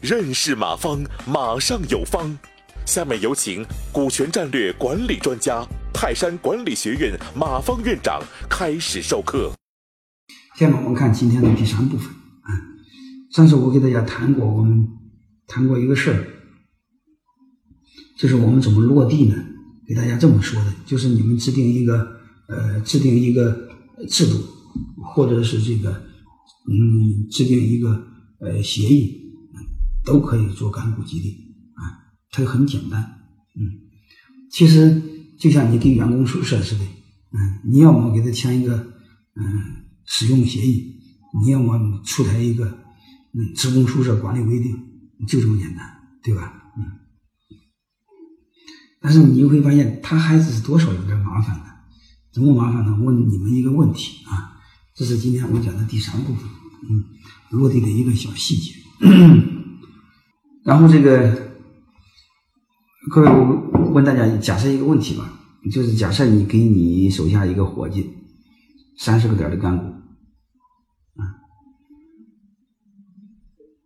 认识马方，马上有方。下面有请股权战略管理专家、泰山管理学院马方院长开始授课。下面我们看今天的第三部分。啊，上次我给大家谈过，我们谈过一个事儿，就是我们怎么落地呢？给大家这么说的，就是你们制定一个呃，制定一个制度，或者是这个嗯，制定一个呃协议。都可以做干股激励啊，它很简单，嗯，其实就像你给员工宿舍似的，嗯，你要么给他签一个嗯使用协议，你要么出台一个嗯职工宿舍管理规定，就这么简单，对吧？嗯，但是你就会发现，他还是多少有点麻烦的，怎么麻烦呢？问你们一个问题啊，这是今天我讲的第三部分，嗯，落地的一个小细节。然后这个，各位，我问大家，假设一个问题吧，就是假设你给你手下一个伙计三十个点的干股，啊，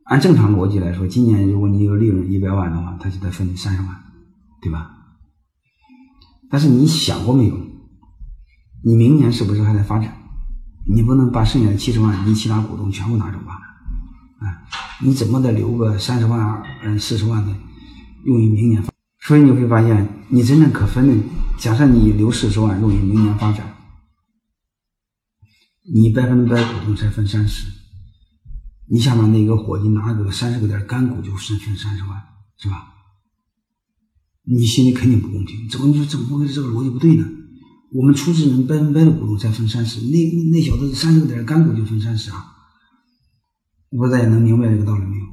按正常逻辑来说，今年如果你有利润一百万的话，他就得分你三十万，对吧？但是你想过没有？你明年是不是还在发展？你不能把剩下的七十万你其他股东全部拿走吧？啊，你怎么得留个三十万、嗯四十万的，用于明年？所以你会发现，你真正可分的，假设你留四十万用于明年发展，你百分之百股东才分三十，你下面那个伙计拿个三十个点干股就分分三十万，是吧？你心里肯定不公平，怎么就怎么会这个逻辑不对呢？我们出资人百分百的股东才分三十，那那小子三十个点干股就分三十啊？我不知道大家能明白这个道理没有？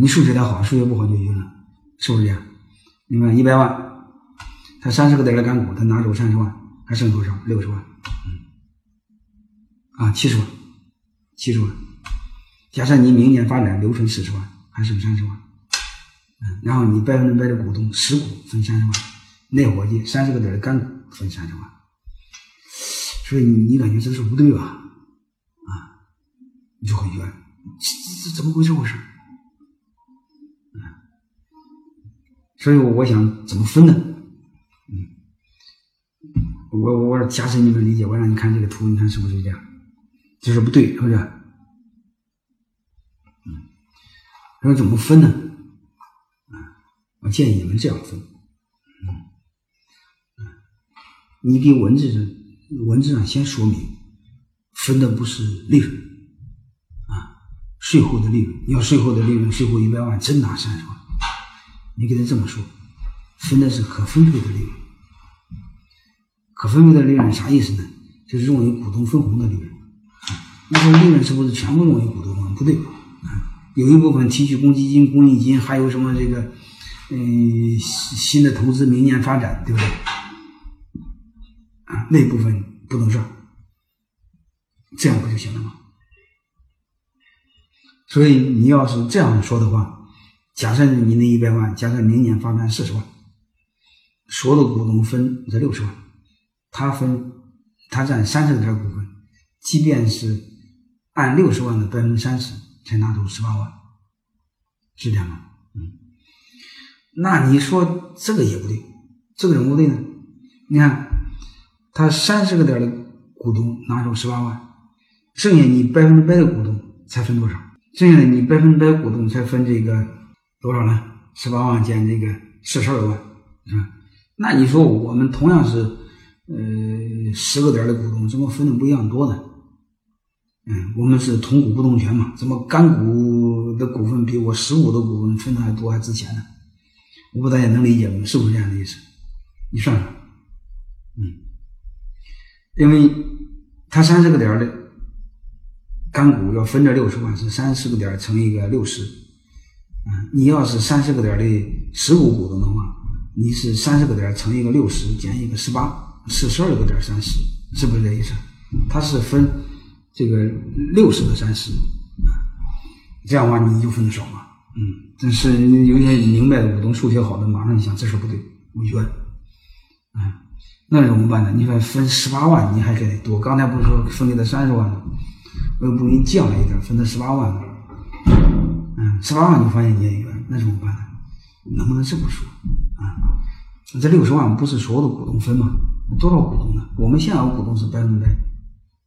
你数学得好，数学不好就晕了，是不是这样？你看一百万，他三十个点的干股，他拿走三十万，还剩多少？六十万。嗯，啊，七十万，七十万。假设你明年发展留存四十万，还剩三十万。嗯，然后你百分之百的股东持股分三十万，那伙计三十个点的干股分三十万。所以你你感觉这是不对吧？啊你就会冤，这这这怎么回事？回事？嗯，所以我想怎么分呢？嗯，我我假设你们理解，我让你看这个图，你看是不是这样？就是不对，是不是？嗯，说怎么分呢？啊，我建议你们这样分。你给文字上文字上先说明，分的不是利润。啊税后的利润，要税后的利润，税后一百万真拿三十万，你给他这么说，分的是可分配的利润。可分配的利润啥意思呢？就是用于股东分红的利润。那说利润是不是全部用于股东分？不对，啊，有一部分提取公积金、公益金，还有什么这个，嗯，新的投资、明年发展，对不对？那部分不能算，这样不就行了吗？所以你要是这样说的话，假设你那一百万，假设明年发展四十万，所有的股东分这六十万，他分他占三十个点股份，即便是按六十万的百分之三十才拿走十八万，是这样吗？嗯，那你说这个也不对，这个怎么不对呢？你看他三十个点的股东拿走十八万，剩下你百分之百的股东才分多少？剩下的你百分之百股东才分这个多少呢？十八万减这个四十二万，是吧？那你说我们同样是呃十个点的股东，怎么分的不一样多呢？嗯，我们是同股不同权嘛，怎么干股的股份比我实股的股份分的还多还值钱呢？我不知道大家能理解吗？是不是这样的意思？你算算，嗯，因为他三十个点的。干股要分这六十万是三十个点乘一个六十，啊，你要是三十个点的实股股东的话，你是三十个点乘一个六十减一个十八，四十二个点三十，是不是这意思？它是分这个六十个三十，啊，这样的话你就分的少嘛，嗯，但是有些明白的股东数学好的马上一想这事不对，我冤，啊，那怎么办呢？你说分十八万你还给多，刚才不是说分给他三十万吗？我又不给你降了一点，分他十八万了，嗯，十八万你发现你也有，那怎么办呢？能不能这么说啊？这六十万不是所有的股东分吗？多少股东呢？我们现有股东是百分百，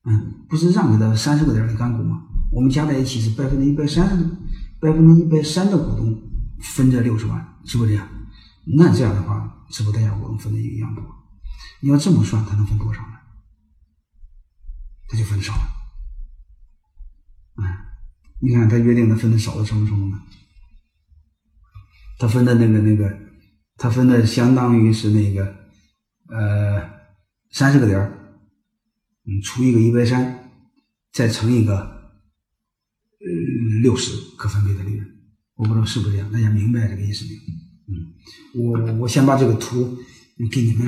嗯，不是让给他三十个点的干股吗？我们加在一起是百分之一百三十，百分之一百三的股东分这六十万，是不是这样？那这样的话，是不是大家股东分的一样多？你要这么算，他能分多少呢？他就分少了。嗯，你看他约定的分的少到什么程度呢？他分的那个那个。他分的相当于是那个，呃，三十个点儿，嗯，除一个一百三，再乘一个，呃，六十可分配的利润，我不知道是不是这样，大家明白这个意思没有？嗯，我我先把这个图给你们，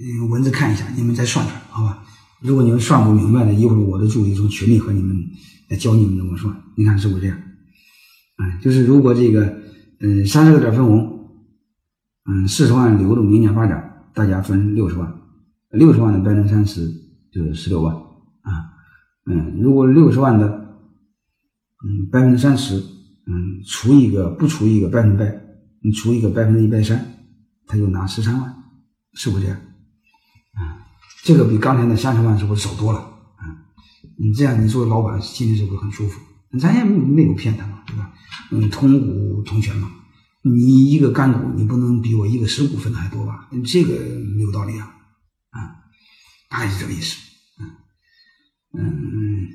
嗯，文字看一下，你们再算算，好吧？如果你们算不明白的，一会儿我的助理从群里和你们来教你们怎么算，你看是不是这样？哎，就是如果这个，嗯，三十个点分红。嗯，四十万流动明年发展，大家分六十万，六十万的百分之三十就是十六万啊。嗯，如果六十万的，嗯，百分之三十，嗯，除一个不除一个百分百，你除一个百分之一百三，他就拿十三万，是不是这样？这个比刚才那三十万是不是少多了？啊，你这样你作为老板心里是不是很舒服？咱也没有骗他嘛，对吧？嗯，同股同权嘛。你一个干股，你不能比我一个实股分的还多吧？这个没有道理啊！啊，大概是这个意思。嗯嗯，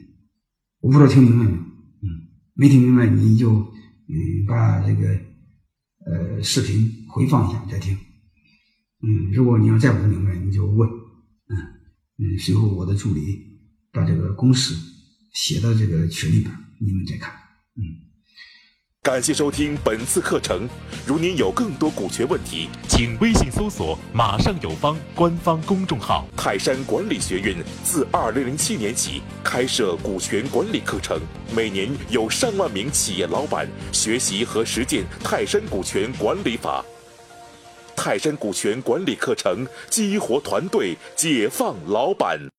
我不知道听明白没有？嗯，没听明白你就嗯把这个呃视频回放一下再听。嗯，如果你要再不明白，你就问。嗯，随后我的助理把这个公式写到这个群里边，你们再看。嗯。感谢收听本次课程。如您有更多股权问题，请微信搜索“马上有方”官方公众号。泰山管理学院自二零零七年起开设股权管理课程，每年有上万名企业老板学习和实践泰山股权管理法。泰山股权管理课程激活团队，解放老板。